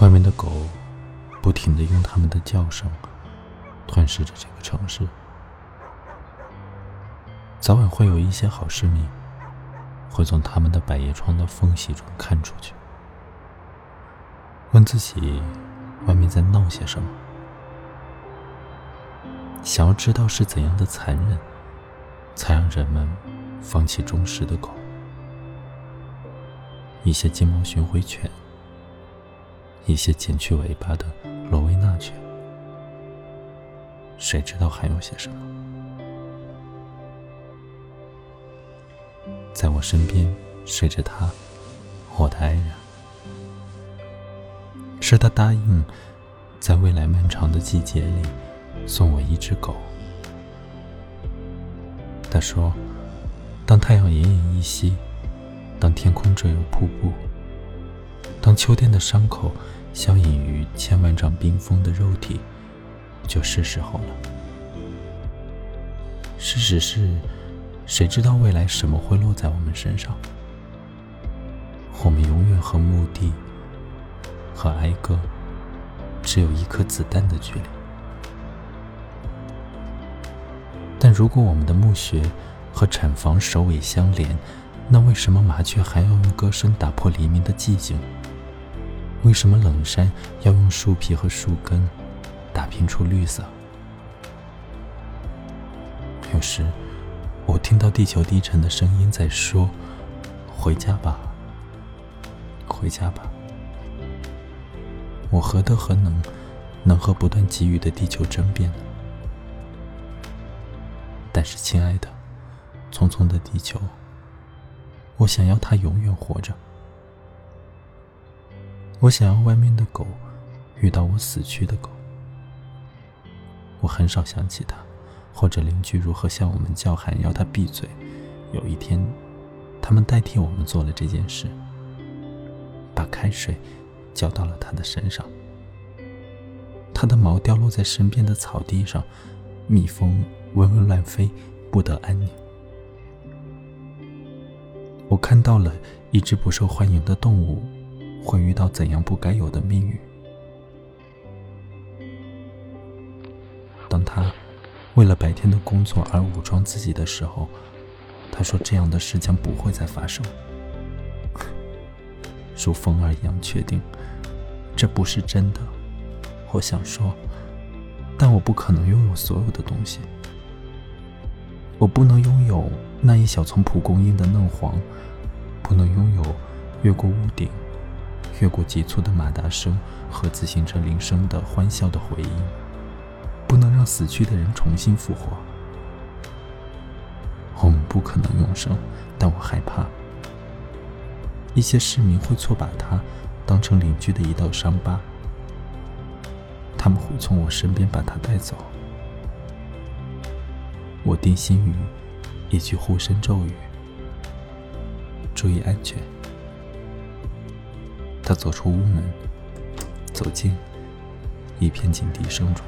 外面的狗不停的用它们的叫声吞噬着这个城市。早晚会有一些好市民会从他们的百叶窗的缝隙中看出去，问自己外面在闹些什么，想要知道是怎样的残忍，才让人们放弃忠实的狗。一些金毛巡回犬。一些剪去尾巴的罗威纳犬，谁知道还有些什么？在我身边睡着他，我的爱人，是他答应在未来漫长的季节里送我一只狗。他说，当太阳奄奄一息，当天空坠入瀑布，当秋天的伤口。相隐于千万丈冰封的肉体，就是时候了。事实是，谁知道未来什么会落在我们身上？我们永远和墓地和哀歌只有一颗子弹的距离。但如果我们的墓穴和产房首尾相连，那为什么麻雀还要用歌声打破黎明的寂静？为什么冷杉要用树皮和树根打拼出绿色？有时，我听到地球低沉的声音在说：“回家吧，回家吧。”我何德何能，能和不断给予的地球争辩？但是，亲爱的，匆匆的地球，我想要它永远活着。我想要外面的狗遇到我死去的狗。我很少想起他，或者邻居如何向我们叫喊，要他闭嘴。有一天，他们代替我们做了这件事，把开水浇到了他的身上。他的毛掉落在身边的草地上，蜜蜂嗡嗡乱飞，不得安宁。我看到了一只不受欢迎的动物。会遇到怎样不该有的命运？当他为了白天的工作而武装自己的时候，他说：“这样的事将不会再发生。”如风儿一样确定，这不是真的。我想说，但我不可能拥有所有的东西。我不能拥有那一小丛蒲公英的嫩黄，不能拥有越过屋顶。越过急促的马达声和自行车铃声的欢笑的回音，不能让死去的人重新复活。我们不可能永生，但我害怕一些市民会错把它当成邻居的一道伤疤，他们会从我身边把它带走。我定心于一句护身咒语：注意安全。他走出屋门，走进一片警笛声中。